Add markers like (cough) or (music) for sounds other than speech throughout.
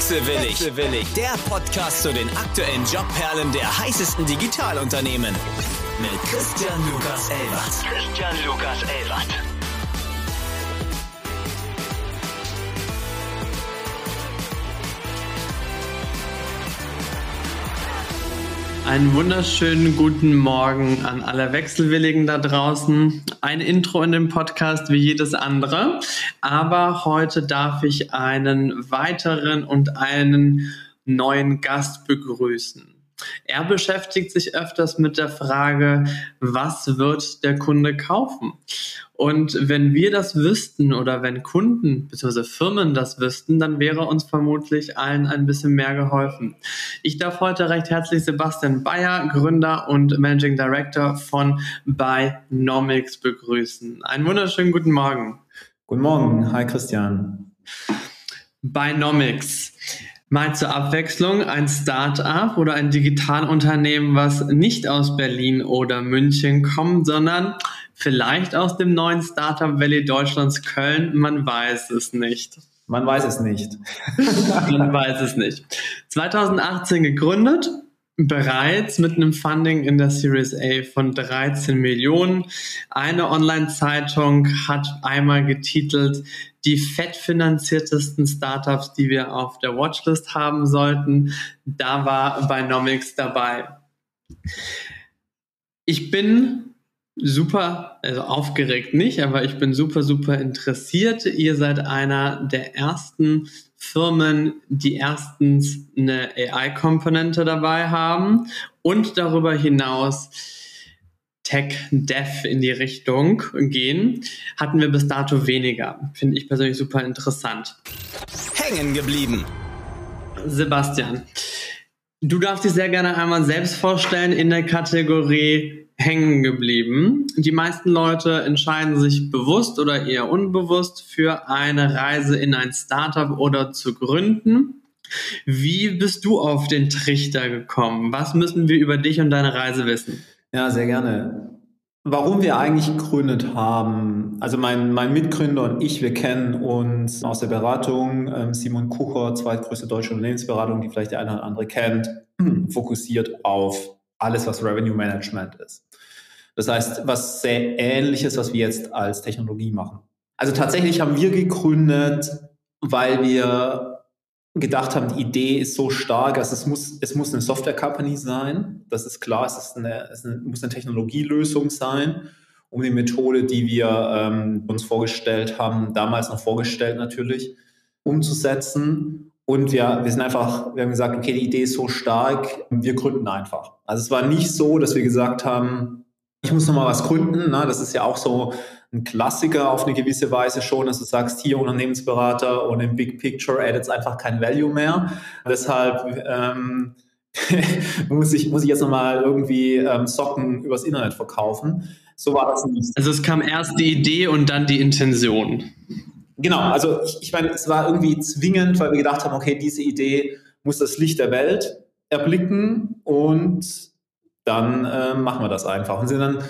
Wechselwillig. Wechselwillig. Der Podcast zu den aktuellen Jobperlen der heißesten Digitalunternehmen. Mit Christian Lukas Elbert. Christian Lukas Elbert. Einen wunderschönen guten Morgen an alle Wechselwilligen da draußen. Ein Intro in dem Podcast wie jedes andere, aber heute darf ich einen weiteren und einen neuen Gast begrüßen. Er beschäftigt sich öfters mit der Frage, was wird der Kunde kaufen? Und wenn wir das wüssten oder wenn Kunden bzw. Firmen das wüssten, dann wäre uns vermutlich allen ein bisschen mehr geholfen. Ich darf heute recht herzlich Sebastian Bayer, Gründer und Managing Director von Binomics begrüßen. Einen wunderschönen guten Morgen. Guten Morgen. Hi Christian. Binomics. Mal zur Abwechslung ein Start-up oder ein Digitalunternehmen, was nicht aus Berlin oder München kommt, sondern vielleicht aus dem neuen Startup Valley Deutschlands Köln. Man weiß es nicht. Man weiß es nicht. (laughs) Man weiß es nicht. (laughs) 2018 gegründet, bereits mit einem Funding in der Series A von 13 Millionen. Eine Online-Zeitung hat einmal getitelt, die fettfinanziertesten Startups, die wir auf der Watchlist haben sollten. Da war Binomics dabei. Ich bin super, also aufgeregt nicht, aber ich bin super, super interessiert. Ihr seid einer der ersten Firmen, die erstens eine AI-Komponente dabei haben und darüber hinaus Tech Dev in die Richtung gehen, hatten wir bis dato weniger. Finde ich persönlich super interessant. Hängen geblieben. Sebastian, du darfst dich sehr gerne einmal selbst vorstellen in der Kategorie hängen geblieben. Die meisten Leute entscheiden sich bewusst oder eher unbewusst für eine Reise in ein Startup oder zu gründen. Wie bist du auf den Trichter gekommen? Was müssen wir über dich und deine Reise wissen? Ja, sehr gerne. Warum wir eigentlich gegründet haben, also mein, mein Mitgründer und ich, wir kennen uns aus der Beratung. Ähm, Simon Kucher, zweitgrößte deutsche Unternehmensberatung, die vielleicht der eine oder andere kennt, (clears throat) fokussiert auf alles, was Revenue Management ist. Das heißt, was sehr ähnliches, was wir jetzt als Technologie machen. Also tatsächlich haben wir gegründet, weil wir gedacht haben, die Idee ist so stark, also es muss, es muss eine Software-Company sein. Das ist klar, es, ist eine, es muss eine Technologielösung sein, um die Methode, die wir ähm, uns vorgestellt haben, damals noch vorgestellt natürlich, umzusetzen. Und wir, wir sind einfach, wir haben gesagt, okay, die Idee ist so stark, wir gründen einfach. Also es war nicht so, dass wir gesagt haben, ich muss nochmal was gründen. Ne? Das ist ja auch so ein Klassiker auf eine gewisse Weise schon, dass du sagst, hier Unternehmensberater und im Big Picture addet es einfach kein Value mehr. Deshalb ähm, (laughs) muss, ich, muss ich jetzt nochmal irgendwie ähm, Socken übers Internet verkaufen. So war das nicht. Also es kam erst die Idee und dann die Intention. Genau, also ich, ich meine, es war irgendwie zwingend, weil wir gedacht haben, okay, diese Idee muss das Licht der Welt erblicken und dann äh, machen wir das einfach und sind dann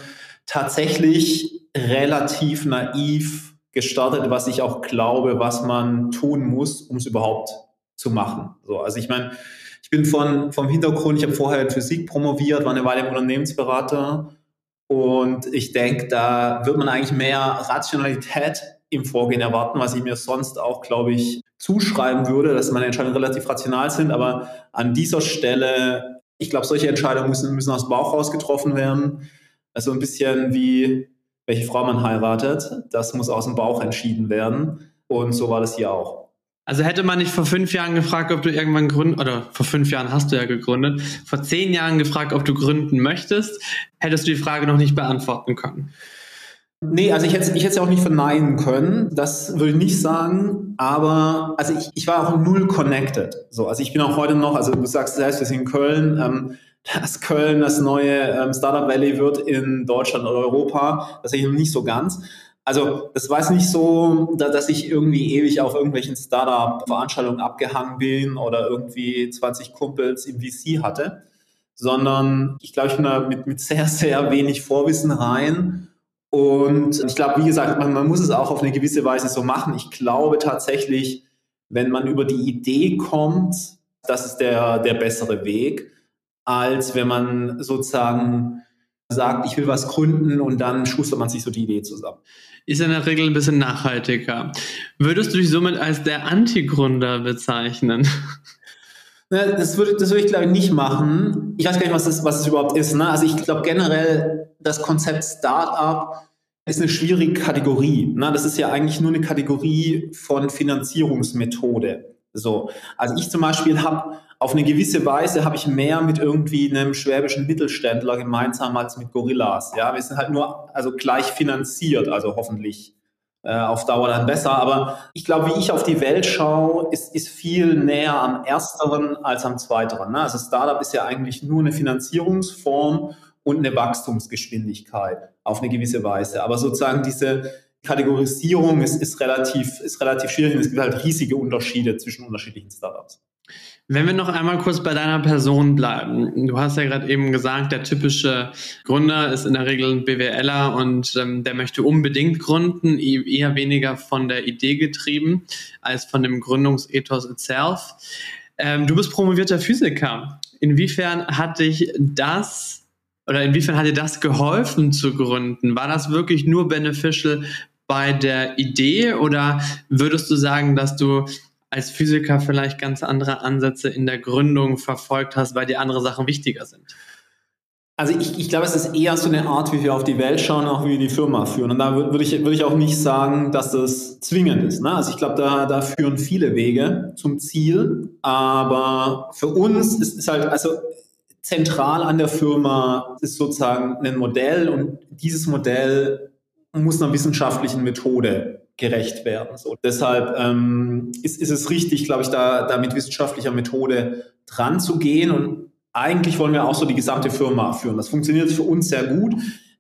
tatsächlich relativ naiv gestartet, was ich auch glaube, was man tun muss, um es überhaupt zu machen. So, also ich meine, ich bin von, vom Hintergrund, ich habe vorher in Physik promoviert, war eine Weile im Unternehmensberater und ich denke, da wird man eigentlich mehr Rationalität im Vorgehen erwarten, was ich mir sonst auch, glaube ich, zuschreiben würde, dass meine Entscheidungen relativ rational sind. Aber an dieser Stelle ich glaube, solche Entscheidungen müssen, müssen aus dem Bauch raus getroffen werden. Also ein bisschen wie, welche Frau man heiratet. Das muss aus dem Bauch entschieden werden. Und so war das hier auch. Also hätte man nicht vor fünf Jahren gefragt, ob du irgendwann gründen, oder vor fünf Jahren hast du ja gegründet, vor zehn Jahren gefragt, ob du gründen möchtest, hättest du die Frage noch nicht beantworten können. Nee, also ich hätte ich es ja auch nicht verneinen können. Das würde ich nicht sagen. Aber also ich, ich war auch null connected. So, also ich bin auch heute noch, also du sagst selbst, wir sind in Köln, ähm, dass Köln das neue ähm, Startup Valley wird in Deutschland oder Europa, das sehe ich noch nicht so ganz. Also das war es nicht so, dass ich irgendwie ewig auf irgendwelchen Startup-Veranstaltungen abgehangen bin oder irgendwie 20 Kumpels im VC hatte, sondern ich glaube, ich bin da mit, mit sehr, sehr wenig Vorwissen rein und ich glaube, wie gesagt, man, man, muss es auch auf eine gewisse Weise so machen. Ich glaube tatsächlich, wenn man über die Idee kommt, das ist der, der bessere Weg, als wenn man sozusagen sagt, ich will was gründen und dann schustert man sich so die Idee zusammen. Ist in der Regel ein bisschen nachhaltiger. Würdest du dich somit als der Anti-Gründer bezeichnen? Das würde, das würde ich, glaube ich, nicht machen. Ich weiß gar nicht, was das, was das überhaupt ist. Ne? Also ich glaube generell, das Konzept Startup ist eine schwierige Kategorie. Ne? Das ist ja eigentlich nur eine Kategorie von Finanzierungsmethode. So. Also ich zum Beispiel habe auf eine gewisse Weise habe ich mehr mit irgendwie einem schwäbischen Mittelständler gemeinsam als mit Gorillas. Ja, wir sind halt nur also gleich finanziert, also hoffentlich auf Dauer dann besser. Aber ich glaube, wie ich auf die Welt schaue, ist, ist viel näher am Ersteren als am Zweiteren. Ne? Also Startup ist ja eigentlich nur eine Finanzierungsform und eine Wachstumsgeschwindigkeit auf eine gewisse Weise. Aber sozusagen diese Kategorisierung ist, ist, relativ, ist relativ schwierig und es gibt halt riesige Unterschiede zwischen unterschiedlichen Startups. Wenn wir noch einmal kurz bei deiner Person bleiben. Du hast ja gerade eben gesagt, der typische Gründer ist in der Regel ein BWLer und ähm, der möchte unbedingt gründen, eher weniger von der Idee getrieben als von dem Gründungsethos itself. Ähm, du bist promovierter Physiker. Inwiefern hat dich das oder inwiefern hat dir das geholfen zu gründen? War das wirklich nur beneficial bei der Idee oder würdest du sagen, dass du als Physiker vielleicht ganz andere Ansätze in der Gründung verfolgt hast, weil die andere Sachen wichtiger sind? Also ich, ich glaube, es ist eher so eine Art, wie wir auf die Welt schauen, auch wie wir die Firma führen. Und da würde ich, würde ich auch nicht sagen, dass das zwingend ist. Ne? Also ich glaube, da, da führen viele Wege zum Ziel. Aber für uns ist es halt, also zentral an der Firma ist sozusagen ein Modell und dieses Modell muss einer wissenschaftlichen Methode gerecht werden. So, deshalb ähm, ist, ist es richtig, glaube ich, da, da mit wissenschaftlicher Methode dran zu gehen. Und eigentlich wollen wir auch so die gesamte Firma führen. Das funktioniert für uns sehr gut.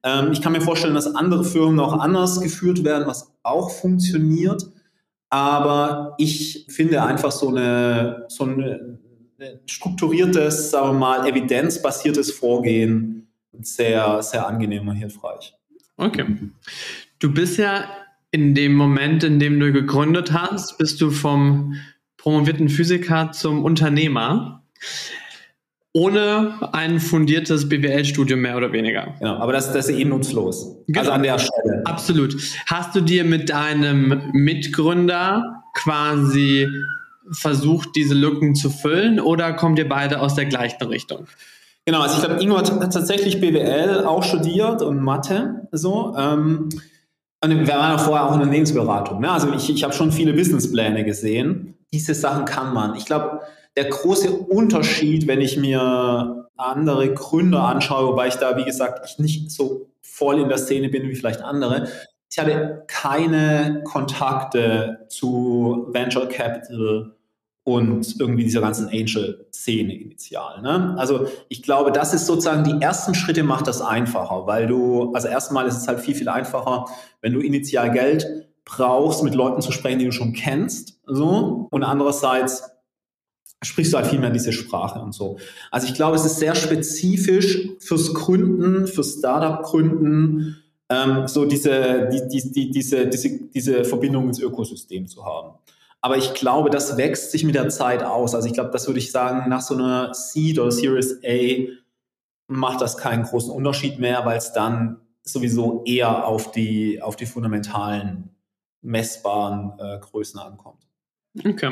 Ähm, ich kann mir vorstellen, dass andere Firmen auch anders geführt werden, was auch funktioniert. Aber ich finde einfach so eine, so eine strukturiertes, sagen wir mal, evidenzbasiertes Vorgehen sehr, sehr angenehm und hilfreich. Okay. Du bist ja in dem Moment, in dem du gegründet hast, bist du vom promovierten Physiker zum Unternehmer. Ohne ein fundiertes BWL-Studium mehr oder weniger. Genau, aber das, das ist eh nutzlos. Genau. Also an der Stelle. Absolut. Hast du dir mit deinem Mitgründer quasi versucht, diese Lücken zu füllen oder kommt ihr beide aus der gleichen Richtung? Genau, also ich glaube, Ingo hat tatsächlich BWL auch studiert und Mathe. So. Ähm, und wir waren ja vorher auch in der Unternehmensberatung. Ne? Also ich, ich habe schon viele Businesspläne gesehen. Diese Sachen kann man. Ich glaube, der große Unterschied, wenn ich mir andere Gründer anschaue, wobei ich da, wie gesagt, ich nicht so voll in der Szene bin wie vielleicht andere, ich hatte keine Kontakte zu Venture Capital und irgendwie dieser ganzen Angel-Szene initial. Ne? Also ich glaube, das ist sozusagen die ersten Schritte macht das einfacher, weil du, also erstmal ist es halt viel, viel einfacher, wenn du initial Geld brauchst, mit Leuten zu sprechen, die du schon kennst, so. Und andererseits sprichst du halt viel mehr diese Sprache und so. Also ich glaube, es ist sehr spezifisch fürs Gründen, fürs Startup-Gründen, ähm, so diese, die, die, die, diese, diese, diese Verbindung ins Ökosystem zu haben. Aber ich glaube, das wächst sich mit der Zeit aus. Also ich glaube, das würde ich sagen, nach so einer Seed oder Series A macht das keinen großen Unterschied mehr, weil es dann sowieso eher auf die, auf die fundamentalen, messbaren äh, Größen ankommt. Okay.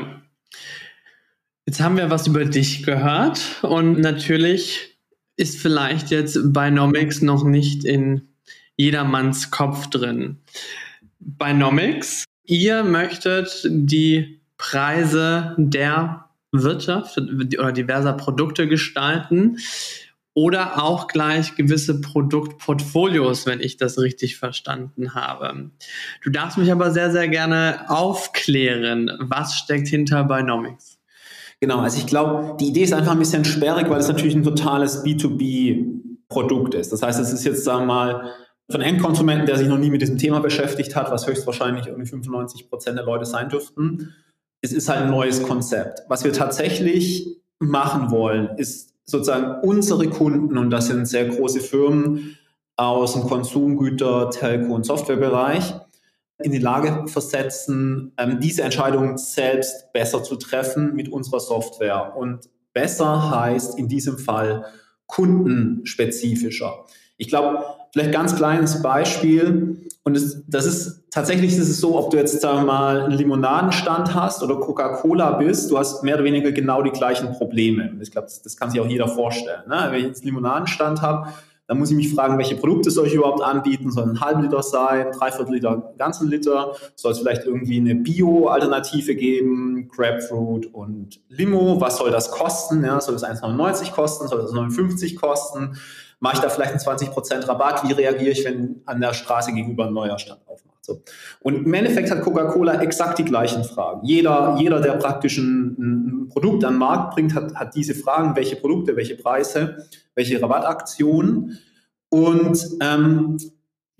Jetzt haben wir was über dich gehört und natürlich ist vielleicht jetzt Binomics noch nicht in jedermanns Kopf drin. Binomics Ihr möchtet die Preise der Wirtschaft oder diverser Produkte gestalten oder auch gleich gewisse Produktportfolios, wenn ich das richtig verstanden habe. Du darfst mich aber sehr, sehr gerne aufklären. Was steckt hinter Binomics? Genau, also ich glaube, die Idee ist einfach ein bisschen sperrig, weil es natürlich ein totales B2B-Produkt ist. Das heißt, es ist jetzt, sagen wir mal, einen Endkonsumenten, der sich noch nie mit diesem Thema beschäftigt hat, was höchstwahrscheinlich irgendwie 95 Prozent der Leute sein dürften, es ist halt ein neues Konzept. Was wir tatsächlich machen wollen, ist sozusagen unsere Kunden, und das sind sehr große Firmen aus dem Konsumgüter, Telco und Softwarebereich, in die Lage versetzen, ähm, diese Entscheidung selbst besser zu treffen mit unserer Software. Und besser heißt in diesem Fall kundenspezifischer. Ich glaube, vielleicht ganz kleines Beispiel. Und das, das ist tatsächlich ist es so, ob du jetzt sagen wir mal einen Limonadenstand hast oder Coca-Cola bist, du hast mehr oder weniger genau die gleichen Probleme. Ich glaube, das, das kann sich auch jeder vorstellen. Ne? Wenn ich jetzt einen Limonadenstand habe, dann muss ich mich fragen, welche Produkte soll ich überhaupt anbieten? Soll ein halben Liter sein, dreiviertel Liter, ganzen Liter? Soll es vielleicht irgendwie eine Bio-Alternative geben? Grapefruit und Limo. Was soll das kosten? Ja, soll es 1,99 kosten? Soll es 59 kosten? Mache ich da vielleicht einen 20% Rabatt? Wie reagiere ich, wenn an der Straße gegenüber ein neuer Stand aufmacht? So. Und im Endeffekt hat Coca-Cola exakt die gleichen Fragen. Jeder, jeder, der praktisch ein, ein Produkt an den Markt bringt, hat, hat diese Fragen, welche Produkte, welche Preise, welche Rabattaktionen. Und ähm,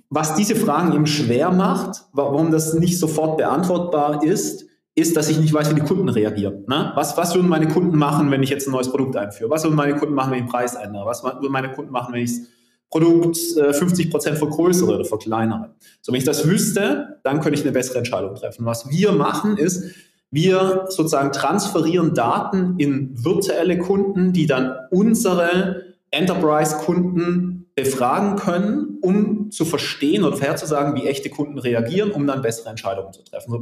was diese Fragen eben schwer macht, warum das nicht sofort beantwortbar ist, ist, dass ich nicht weiß, wie die Kunden reagieren. Ne? Was, was würden meine Kunden machen, wenn ich jetzt ein neues Produkt einführe? Was würden meine Kunden machen, wenn ich den Preis ändere? Was würden meine Kunden machen, wenn ich das Produkt äh, 50 Prozent vergrößere oder verkleinere? So, wenn ich das wüsste, dann könnte ich eine bessere Entscheidung treffen. Was wir machen ist, wir sozusagen transferieren Daten in virtuelle Kunden, die dann unsere Enterprise-Kunden befragen können, um zu verstehen oder vorherzusagen, wie echte Kunden reagieren, um dann bessere Entscheidungen zu treffen. So,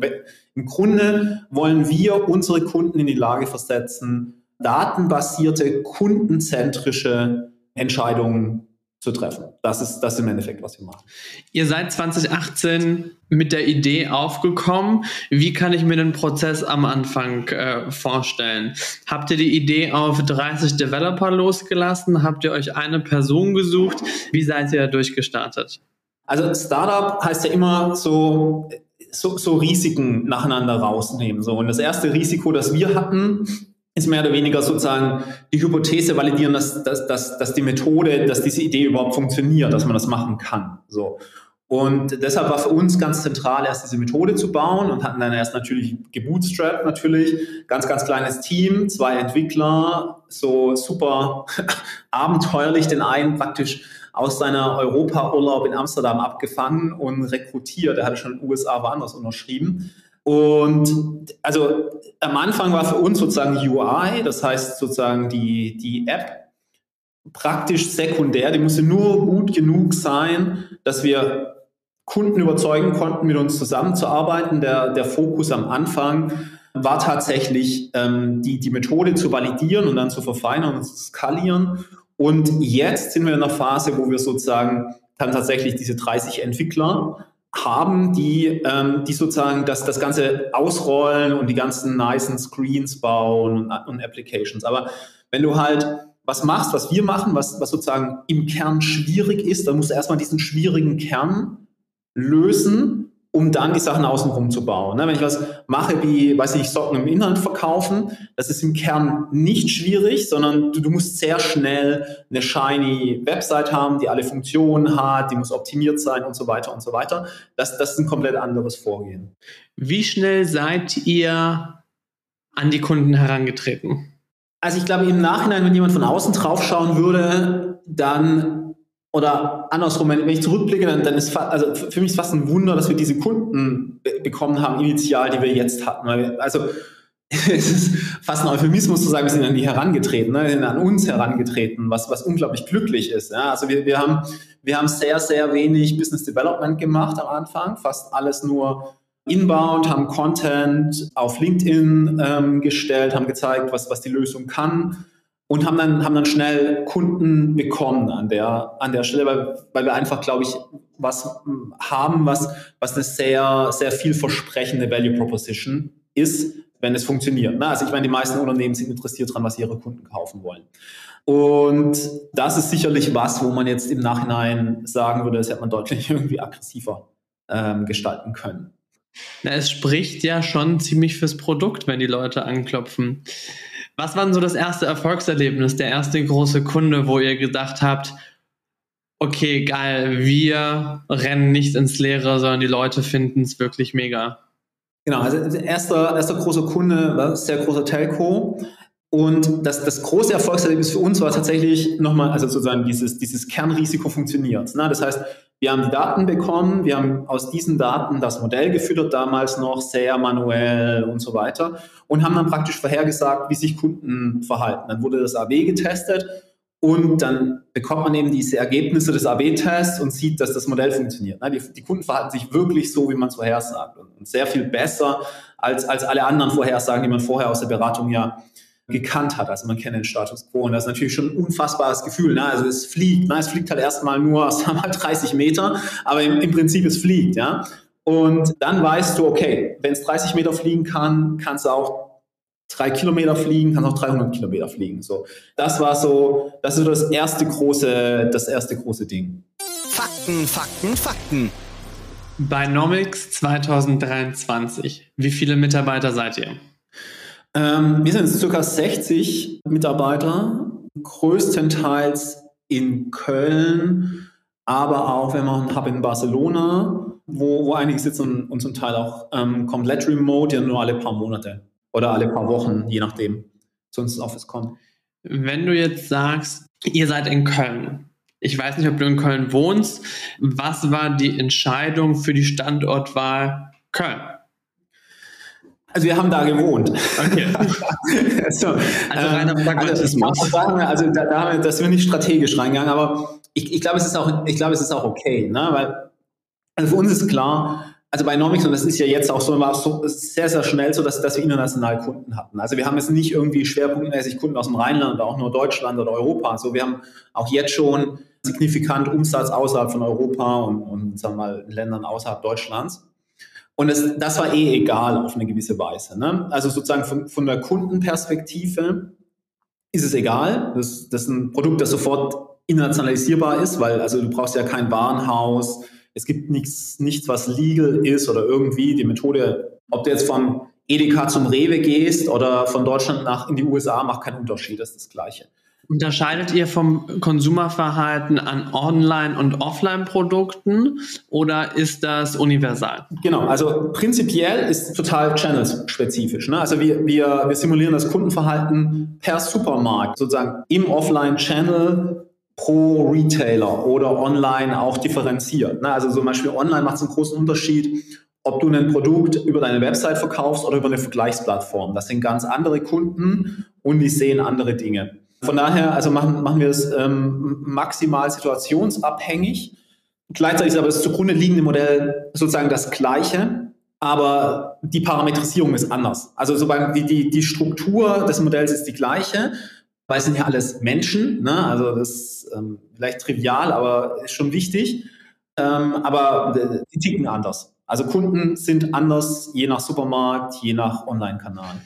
Im Grunde wollen wir unsere Kunden in die Lage versetzen, datenbasierte, kundenzentrische Entscheidungen zu treffen. Das ist das im Endeffekt, was wir machen. Ihr seid 2018 mit der Idee aufgekommen. Wie kann ich mir den Prozess am Anfang äh, vorstellen? Habt ihr die Idee auf 30 Developer losgelassen? Habt ihr euch eine Person gesucht? Wie seid ihr durchgestartet? Also Startup heißt ja immer so, so, so Risiken nacheinander rausnehmen. So. Und das erste Risiko, das wir hatten, ist mehr oder weniger sozusagen die Hypothese validieren, dass, dass, dass, dass die Methode, dass diese Idee überhaupt funktioniert, dass man das machen kann. So. Und deshalb war für uns ganz zentral, erst diese Methode zu bauen und hatten dann erst natürlich gebootstrapped natürlich, ganz, ganz kleines Team, zwei Entwickler, so super (laughs) abenteuerlich, den einen praktisch aus seiner Europa-Urlaub in Amsterdam abgefangen und rekrutiert. Er hatte schon in den USA woanders unterschrieben. Und also am Anfang war für uns sozusagen UI, das heißt sozusagen die, die App, praktisch sekundär. Die musste nur gut genug sein, dass wir Kunden überzeugen konnten, mit uns zusammenzuarbeiten. Der, der Fokus am Anfang war tatsächlich ähm, die, die Methode zu validieren und dann zu verfeinern und zu skalieren. Und jetzt sind wir in einer Phase, wo wir sozusagen dann tatsächlich diese 30 Entwickler haben, die, ähm, die sozusagen das, das Ganze ausrollen und die ganzen nice Screens bauen und, und Applications. Aber wenn du halt was machst, was wir machen, was, was sozusagen im Kern schwierig ist, dann musst du erstmal diesen schwierigen Kern lösen um dann die Sachen außenrum zu bauen. Ne, wenn ich was mache wie, weiß ich, Socken im Inhalt verkaufen, das ist im Kern nicht schwierig, sondern du, du, musst sehr schnell eine shiny Website haben, die alle Funktionen hat, die muss optimiert sein und so weiter und so weiter. Das, das ist ein komplett anderes Vorgehen. Wie schnell seid ihr an die Kunden herangetreten? Also ich glaube, im Nachhinein, wenn jemand von außen drauf schauen würde, dann oder andersrum, wenn ich zurückblicke, dann, dann ist also für mich ist fast ein Wunder, dass wir diese Kunden bekommen haben, initial, die wir jetzt hatten. Wir, also (laughs) es ist fast ein Euphemismus zu sagen, wir sind an die herangetreten, ne? wir sind an uns herangetreten, was, was unglaublich glücklich ist. Ja? Also wir, wir, haben, wir haben sehr, sehr wenig Business Development gemacht am Anfang, fast alles nur inbound, haben Content auf LinkedIn ähm, gestellt, haben gezeigt, was, was die Lösung kann und haben dann, haben dann schnell Kunden bekommen an der, an der Stelle, weil, weil wir einfach, glaube ich, was haben, was, was eine sehr, sehr vielversprechende Value Proposition ist, wenn es funktioniert. Also ich meine, die meisten Unternehmen sind interessiert daran, was ihre Kunden kaufen wollen. Und das ist sicherlich was, wo man jetzt im Nachhinein sagen würde, das hätte man deutlich (laughs) irgendwie aggressiver ähm, gestalten können. Na, es spricht ja schon ziemlich fürs Produkt, wenn die Leute anklopfen. Was war denn so das erste Erfolgserlebnis, der erste große Kunde, wo ihr gedacht habt, okay, geil, wir rennen nicht ins Leere, sondern die Leute finden es wirklich mega? Genau, also erster, erster großer Kunde war sehr großer Telco. Und das, das große Erfolgserlebnis für uns war tatsächlich nochmal, also sozusagen dieses, dieses Kernrisiko funktioniert. Ne? Das heißt, wir haben die Daten bekommen, wir haben aus diesen Daten das Modell gefüttert, damals noch sehr manuell und so weiter, und haben dann praktisch vorhergesagt, wie sich Kunden verhalten. Dann wurde das AB getestet und dann bekommt man eben diese Ergebnisse des AB-Tests und sieht, dass das Modell funktioniert. Die, die, Kunden verhalten sich wirklich so, wie man es vorhersagt und sehr viel besser als, als alle anderen Vorhersagen, die man vorher aus der Beratung ja gekannt hat. Also man kennt den Status quo und das ist natürlich schon ein unfassbares Gefühl. Ne? Also es fliegt, ne? es fliegt halt erstmal nur (laughs) sagen wir 30 Meter, aber im, im Prinzip es fliegt. Ja? Und dann weißt du, okay, wenn es 30 Meter fliegen kann, kannst du auch drei Kilometer fliegen, kannst auch 300 Kilometer fliegen. So, das war so, das ist so das erste große, das erste große Ding. Fakten, Fakten, Fakten. Bei Nomics 2023, wie viele Mitarbeiter seid ihr? Ähm, wir sind circa 60 Mitarbeiter, größtenteils in Köln, aber auch, wenn man Hub in Barcelona, wo, wo einige sitzen und zum Teil auch ähm, komplett remote, ja nur alle paar Monate oder alle paar Wochen, je nachdem, zu uns ins Office kommen. Wenn du jetzt sagst, ihr seid in Köln, ich weiß nicht, ob du in Köln wohnst, was war die Entscheidung für die Standortwahl Köln? Also wir haben da gewohnt. Okay. (laughs) so, also reiner ähm, Pragmatismus. Also, also da, da haben wir, das sind wir nicht strategisch reingegangen, aber ich, ich glaube, es ist auch, ich glaube, es ist auch okay, ne? weil also für uns ist klar, also bei Nomics, und das ist ja jetzt auch so, war so sehr, sehr schnell so, dass, dass wir international Kunden hatten. Also wir haben jetzt nicht irgendwie schwerpunktmäßig Kunden aus dem Rheinland oder auch nur Deutschland oder Europa. Also wir haben auch jetzt schon signifikant Umsatz außerhalb von Europa und, und sagen wir mal, Ländern außerhalb Deutschlands. Und es, das war eh egal auf eine gewisse Weise. Ne? Also sozusagen von, von der Kundenperspektive ist es egal. Das, das ist ein Produkt, das sofort internationalisierbar ist, weil also du brauchst ja kein Warenhaus. Es gibt nichts, nichts, was legal ist oder irgendwie die Methode, ob du jetzt vom Edeka zum Rewe gehst oder von Deutschland nach in die USA, macht keinen Unterschied, das ist das Gleiche. Unterscheidet ihr vom Konsumerverhalten an Online- und Offline-Produkten oder ist das universal? Genau, also prinzipiell ist total channelspezifisch. Ne? Also wir, wir, wir simulieren das Kundenverhalten per Supermarkt, sozusagen im Offline-Channel pro Retailer oder online auch differenziert. Ne? Also zum Beispiel online macht es einen großen Unterschied, ob du ein Produkt über deine Website verkaufst oder über eine Vergleichsplattform. Das sind ganz andere Kunden und die sehen andere Dinge. Von daher, also machen, machen wir es ähm, maximal situationsabhängig. Gleichzeitig ist aber das zugrunde liegende Modell sozusagen das gleiche, aber die Parametrisierung ist anders. Also so beim, die, die, die Struktur des Modells ist die gleiche, weil es sind ja alles Menschen, ne? also das ist ähm, vielleicht trivial, aber ist schon wichtig. Ähm, aber die ticken anders. Also Kunden sind anders, je nach Supermarkt, je nach Online-Kanal.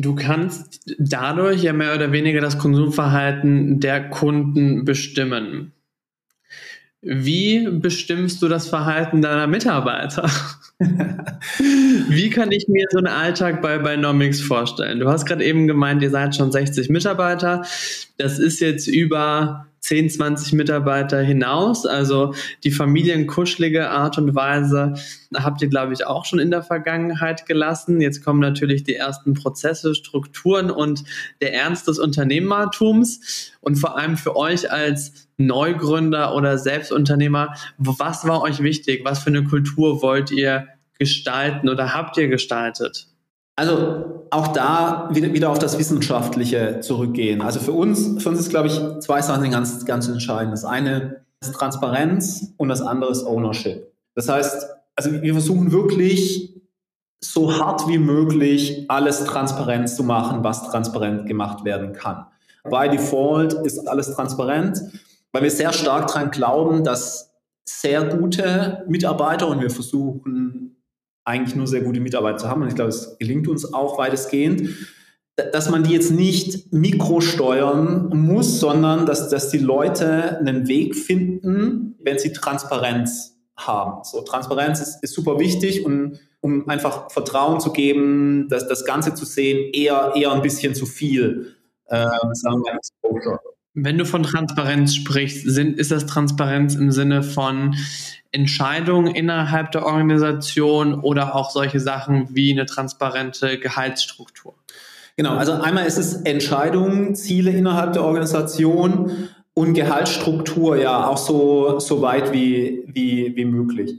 Du kannst dadurch ja mehr oder weniger das Konsumverhalten der Kunden bestimmen. Wie bestimmst du das Verhalten deiner Mitarbeiter? (laughs) Wie kann ich mir so einen Alltag bei Binomics vorstellen? Du hast gerade eben gemeint, ihr seid schon 60 Mitarbeiter. Das ist jetzt über 10, 20 Mitarbeiter hinaus. Also die familienkuschelige Art und Weise habt ihr, glaube ich, auch schon in der Vergangenheit gelassen. Jetzt kommen natürlich die ersten Prozesse, Strukturen und der Ernst des Unternehmertums. Und vor allem für euch als Neugründer oder Selbstunternehmer, was war euch wichtig? Was für eine Kultur wollt ihr gestalten oder habt ihr gestaltet? Also auch da wieder, wieder auf das Wissenschaftliche zurückgehen. Also für uns, für uns ist, glaube ich, zwei Sachen ganz, ganz entscheidend. Das eine ist Transparenz und das andere ist Ownership. Das heißt, also wir versuchen wirklich so hart wie möglich alles transparent zu machen, was transparent gemacht werden kann. By Default ist alles transparent, weil wir sehr stark daran glauben, dass sehr gute Mitarbeiter und wir versuchen eigentlich nur sehr gute Mitarbeiter zu haben. Und ich glaube, es gelingt uns auch weitestgehend, dass man die jetzt nicht mikrosteuern muss, sondern dass, dass die Leute einen Weg finden, wenn sie Transparenz haben. So, Transparenz ist, ist super wichtig und um einfach Vertrauen zu geben, dass das Ganze zu sehen, eher, eher ein bisschen zu viel, äh, sagen wir. Wenn du von Transparenz sprichst, sind, ist das Transparenz im Sinne von Entscheidungen innerhalb der Organisation oder auch solche Sachen wie eine transparente Gehaltsstruktur? Genau, also einmal ist es Entscheidungen, Ziele innerhalb der Organisation und Gehaltsstruktur ja auch so, so weit wie, wie, wie möglich.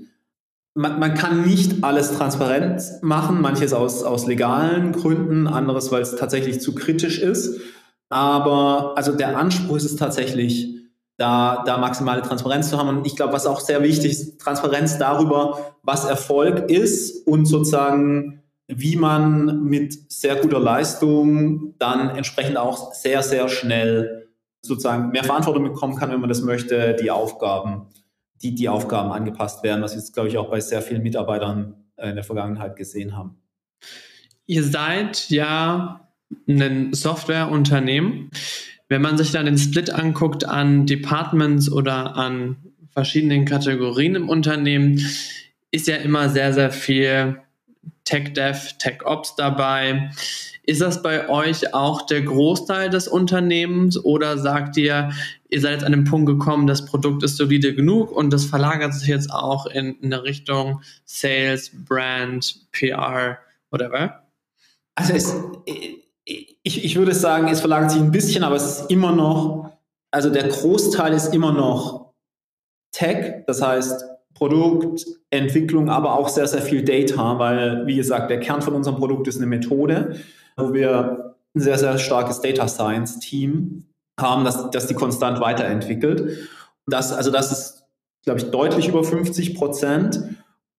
Man, man kann nicht alles transparent machen, manches aus, aus legalen Gründen, anderes, weil es tatsächlich zu kritisch ist. Aber also der Anspruch ist es tatsächlich, da, da maximale Transparenz zu haben. Und ich glaube, was auch sehr wichtig ist, Transparenz darüber, was Erfolg ist und sozusagen, wie man mit sehr guter Leistung dann entsprechend auch sehr, sehr schnell sozusagen mehr Verantwortung bekommen kann, wenn man das möchte, die Aufgaben, die, die Aufgaben angepasst werden, was wir jetzt, glaube ich, auch bei sehr vielen Mitarbeitern in der Vergangenheit gesehen haben. Ihr seid ja ein Softwareunternehmen. Wenn man sich dann den Split anguckt an Departments oder an verschiedenen Kategorien im Unternehmen, ist ja immer sehr, sehr viel Tech Dev, Tech Ops dabei. Ist das bei euch auch der Großteil des Unternehmens oder sagt ihr, ihr seid jetzt an den Punkt gekommen, das Produkt ist solide genug und das verlagert sich jetzt auch in, in eine Richtung Sales, Brand, PR, whatever? Also es, ich, ich würde sagen, es verlagert sich ein bisschen, aber es ist immer noch, also der Großteil ist immer noch Tech, das heißt Produkt, Entwicklung, aber auch sehr, sehr viel Data, weil, wie gesagt, der Kern von unserem Produkt ist eine Methode, wo wir ein sehr, sehr starkes Data Science Team haben, das, das die konstant weiterentwickelt. Das, also das ist, glaube ich, deutlich über 50 Prozent.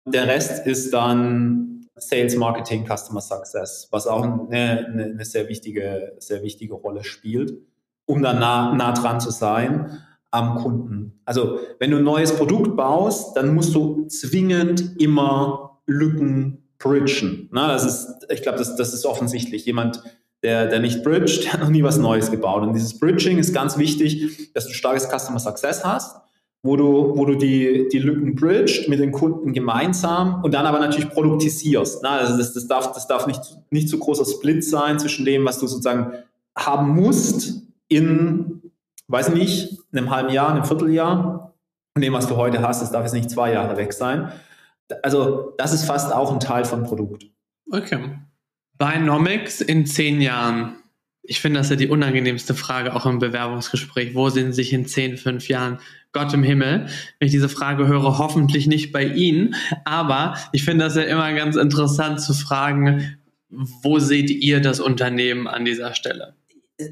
Der Rest ist dann Sales, Marketing, Customer Success, was auch eine, eine, eine sehr, wichtige, sehr wichtige Rolle spielt, um dann nah, nah dran zu sein am Kunden. Also wenn du ein neues Produkt baust, dann musst du zwingend immer Lücken bridgen. Na, das ist, ich glaube, das, das ist offensichtlich. Jemand, der, der nicht bridgt, (laughs) der hat noch nie was Neues gebaut. Und dieses Bridging ist ganz wichtig, dass du starkes Customer Success hast wo du, wo du die, die Lücken bridged mit den Kunden gemeinsam und dann aber natürlich produktisierst. Ne? Also das, das darf, das darf nicht, nicht zu großer Split sein zwischen dem, was du sozusagen haben musst in, weiß ich nicht, einem halben Jahr, einem Vierteljahr und dem, was du heute hast. Das darf jetzt nicht zwei Jahre weg sein. Also das ist fast auch ein Teil von Produkt. Okay. Binomics in zehn Jahren. Ich finde das ja die unangenehmste Frage auch im Bewerbungsgespräch. Wo sehen Sie sich in zehn, fünf Jahren? Gott im Himmel, wenn ich diese Frage höre, hoffentlich nicht bei Ihnen. Aber ich finde das ja immer ganz interessant zu fragen, wo seht ihr das Unternehmen an dieser Stelle?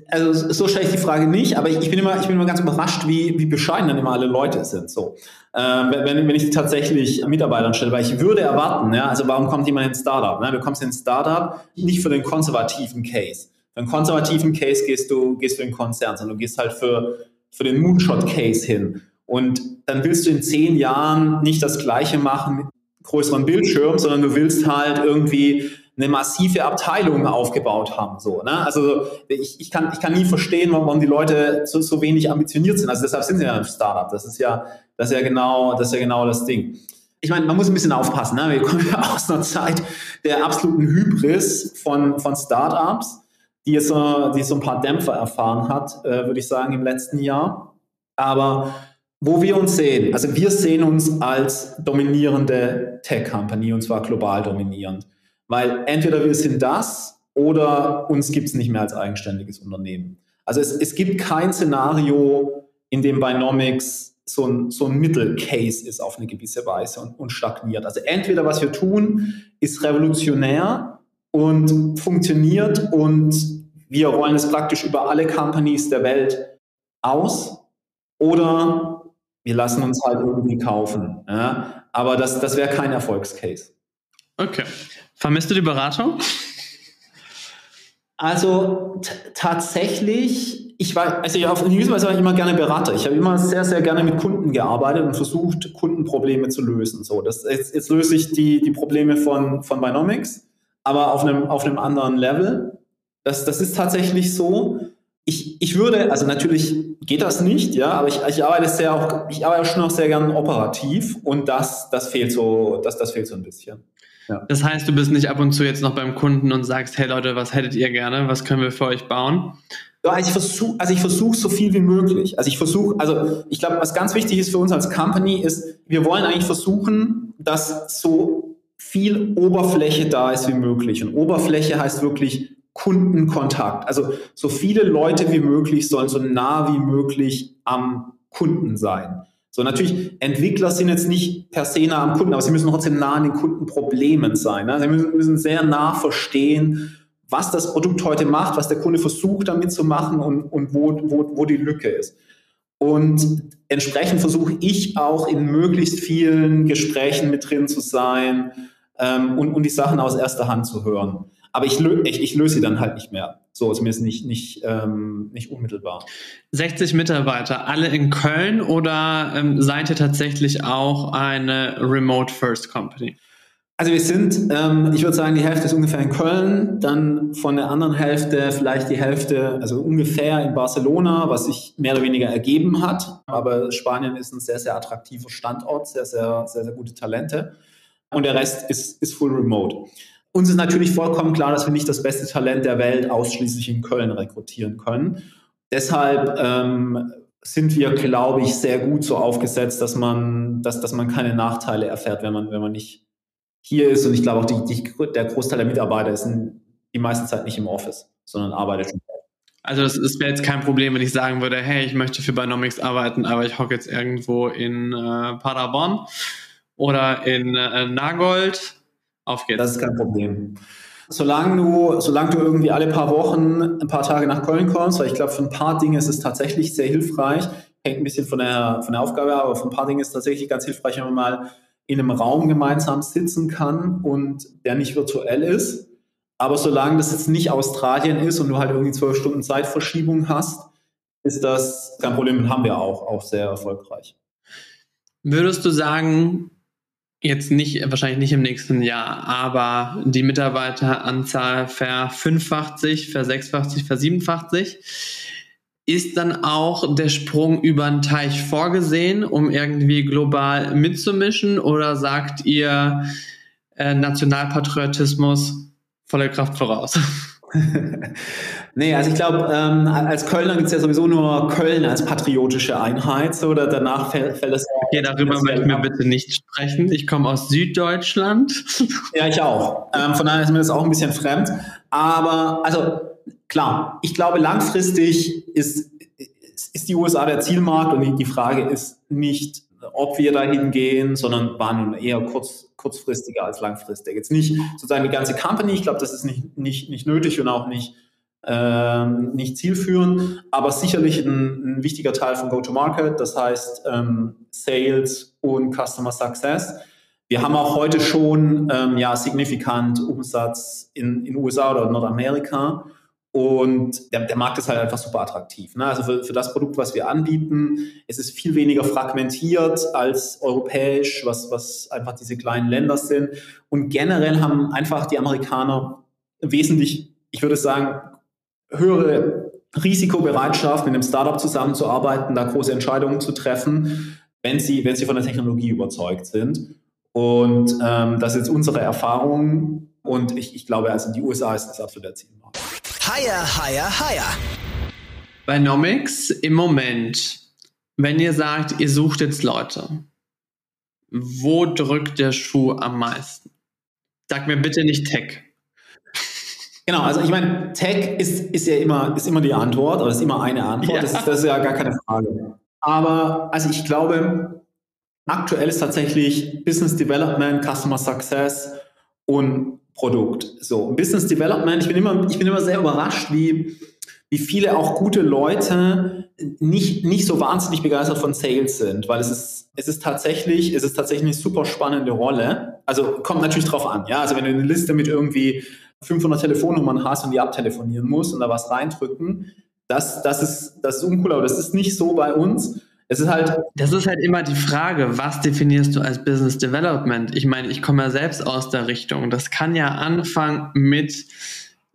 Also so stelle ich die Frage nicht, aber ich, ich, bin, immer, ich bin immer ganz überrascht, wie, wie bescheiden dann immer alle Leute sind. So. Äh, wenn, wenn ich tatsächlich Mitarbeitern stelle, weil ich würde erwarten, ja, also warum kommt jemand in ein Startup? Ne? Du kommst in ein Startup nicht für den konservativen Case. Für einen konservativen Case gehst du, gehst du in den Konzern, sondern du gehst halt für, für den Moonshot-Case hin. Und dann willst du in zehn Jahren nicht das Gleiche machen mit größeren Bildschirm, sondern du willst halt irgendwie eine massive Abteilung aufgebaut haben. So, ne? Also ich, ich, kann, ich kann nie verstehen, warum die Leute so, so wenig ambitioniert sind. Also deshalb sind sie ja ein Startup. Das ist ja, das ist ja genau, das ist ja genau das Ding. Ich meine, man muss ein bisschen aufpassen. Ne? Wir kommen ja aus einer Zeit der absoluten Hybris von, von Startups, die so, die so ein paar Dämpfer erfahren hat, äh, würde ich sagen, im letzten Jahr. Aber wo wir uns sehen, also wir sehen uns als dominierende Tech-Company und zwar global dominierend. Weil entweder wir sind das oder uns gibt es nicht mehr als eigenständiges Unternehmen. Also es, es gibt kein Szenario, in dem Binomics so ein, so ein Mittelcase ist auf eine gewisse Weise und, und stagniert. Also entweder was wir tun, ist revolutionär und funktioniert und wir rollen es praktisch über alle Companies der Welt aus oder wir lassen uns halt irgendwie kaufen. Ja? Aber das, das wäre kein Erfolgscase. Okay. Vermisst du die Beratung? Also tatsächlich, ich war, also auf Weise war ich immer gerne Berater. Ich habe immer sehr, sehr gerne mit Kunden gearbeitet und versucht, Kundenprobleme zu lösen. So, das, jetzt, jetzt löse ich die, die Probleme von, von Binomics, aber auf einem, auf einem anderen Level. Das, das ist tatsächlich so ich, ich würde, also natürlich geht das nicht, ja, aber ich, ich arbeite sehr auch, ich arbeite schon noch sehr gern operativ und das, das fehlt so, das, das fehlt so ein bisschen. Ja. Das heißt, du bist nicht ab und zu jetzt noch beim Kunden und sagst, hey Leute, was hättet ihr gerne? Was können wir für euch bauen? Ja, also ich versuche, also ich versuche so viel wie möglich. Also ich versuche, also ich glaube, was ganz wichtig ist für uns als Company ist, wir wollen eigentlich versuchen, dass so viel Oberfläche da ist wie möglich. Und Oberfläche heißt wirklich Kundenkontakt. Also so viele Leute wie möglich sollen so nah wie möglich am Kunden sein. So natürlich, Entwickler sind jetzt nicht per se nah am Kunden, aber sie müssen trotzdem nah an den Kundenproblemen sein. Ne? Sie müssen, müssen sehr nah verstehen, was das Produkt heute macht, was der Kunde versucht damit zu machen und, und wo, wo, wo die Lücke ist. Und entsprechend versuche ich auch in möglichst vielen Gesprächen mit drin zu sein ähm, und, und die Sachen aus erster Hand zu hören. Aber ich, ich, ich löse sie dann halt nicht mehr. So, zumindest nicht, nicht, ähm, nicht unmittelbar. 60 Mitarbeiter, alle in Köln oder ähm, seid ihr tatsächlich auch eine Remote First Company? Also wir sind, ähm, ich würde sagen, die Hälfte ist ungefähr in Köln, dann von der anderen Hälfte vielleicht die Hälfte, also ungefähr in Barcelona, was sich mehr oder weniger ergeben hat. Aber Spanien ist ein sehr, sehr attraktiver Standort, sehr, sehr, sehr, sehr gute Talente. Und der Rest ist, ist full remote. Uns ist natürlich vollkommen klar, dass wir nicht das beste Talent der Welt ausschließlich in Köln rekrutieren können. Deshalb ähm, sind wir, glaube ich, sehr gut so aufgesetzt, dass man, dass, dass man keine Nachteile erfährt, wenn man, wenn man nicht hier ist. Und ich glaube auch, die, die, der Großteil der Mitarbeiter ist in, die meiste Zeit nicht im Office, sondern arbeitet schon. Also es, wäre jetzt kein Problem, wenn ich sagen würde, hey, ich möchte für Binomics arbeiten, aber ich hocke jetzt irgendwo in äh, Paderborn oder in äh, Nagold. Auf geht's. Das ist kein Problem. Solange du, solange du irgendwie alle paar Wochen ein paar Tage nach Köln kommst, weil ich glaube, für ein paar Dinge ist es tatsächlich sehr hilfreich, hängt ein bisschen von der, von der Aufgabe ab, aber für ein paar Dinge ist es tatsächlich ganz hilfreich, wenn man mal in einem Raum gemeinsam sitzen kann und der nicht virtuell ist. Aber solange das jetzt nicht Australien ist und du halt irgendwie zwölf Stunden Zeitverschiebung hast, ist das kein Problem und haben wir auch, auch sehr erfolgreich. Würdest du sagen, jetzt nicht, wahrscheinlich nicht im nächsten Jahr, aber die Mitarbeiteranzahl verfünffacht sich, versechsfacht sich, versiebenfacht sich, ist dann auch der Sprung über den Teich vorgesehen, um irgendwie global mitzumischen? Oder sagt ihr äh, Nationalpatriotismus volle Kraft voraus? (laughs) (laughs) nee, also ich glaube, ähm, als Kölner gibt es ja sowieso nur Köln als patriotische Einheit, oder danach fällt, fällt es. Okay, darüber möchten wir bitte nicht sprechen. Ich komme aus Süddeutschland. (laughs) ja, ich auch. Ähm, von daher ist mir das auch ein bisschen fremd. Aber also klar, ich glaube, langfristig ist, ist die USA der Zielmarkt und die Frage ist nicht, ob wir dahin gehen, sondern war nun eher kurz, kurzfristiger als langfristig. Jetzt nicht sozusagen die ganze Company, ich glaube, das ist nicht, nicht, nicht nötig und auch nicht, ähm, nicht zielführend, aber sicherlich ein, ein wichtiger Teil von Go-to-Market, das heißt ähm, Sales und Customer Success. Wir haben auch heute schon ähm, ja, signifikant Umsatz in, in USA oder Nordamerika und der, der Markt ist halt einfach super attraktiv. Ne? Also für, für das Produkt, was wir anbieten, es ist viel weniger fragmentiert als europäisch, was, was einfach diese kleinen Länder sind. Und generell haben einfach die Amerikaner wesentlich, ich würde sagen, höhere Risikobereitschaft, mit einem Startup zusammenzuarbeiten, da große Entscheidungen zu treffen, wenn sie, wenn sie von der Technologie überzeugt sind. Und ähm, das ist unsere Erfahrung. Und ich, ich glaube, also die USA ist das absolute Zielmarkt. Higher, higher, higher. Bei Nomics im Moment, wenn ihr sagt, ihr sucht jetzt Leute, wo drückt der Schuh am meisten? Sag mir bitte nicht Tech. Genau, also ich meine, Tech ist, ist ja immer, ist immer die Antwort, oder ist immer eine Antwort. Ja. Das, ist, das ist ja gar keine Frage. Aber also ich glaube, aktuell ist tatsächlich Business Development, Customer Success und Produkt. So, Business Development, ich bin immer, ich bin immer sehr überrascht, wie, wie viele auch gute Leute nicht, nicht so wahnsinnig begeistert von Sales sind, weil es ist, es ist tatsächlich, es ist tatsächlich eine super spannende Rolle. Also kommt natürlich drauf an, ja. Also wenn du eine Liste mit irgendwie 500 Telefonnummern hast und die abtelefonieren musst und da was reindrücken, das, das ist, das ist uncool, aber das ist nicht so bei uns. Es ist halt. Das ist halt immer die Frage, was definierst du als Business Development? Ich meine, ich komme ja selbst aus der Richtung. Das kann ja anfangen mit,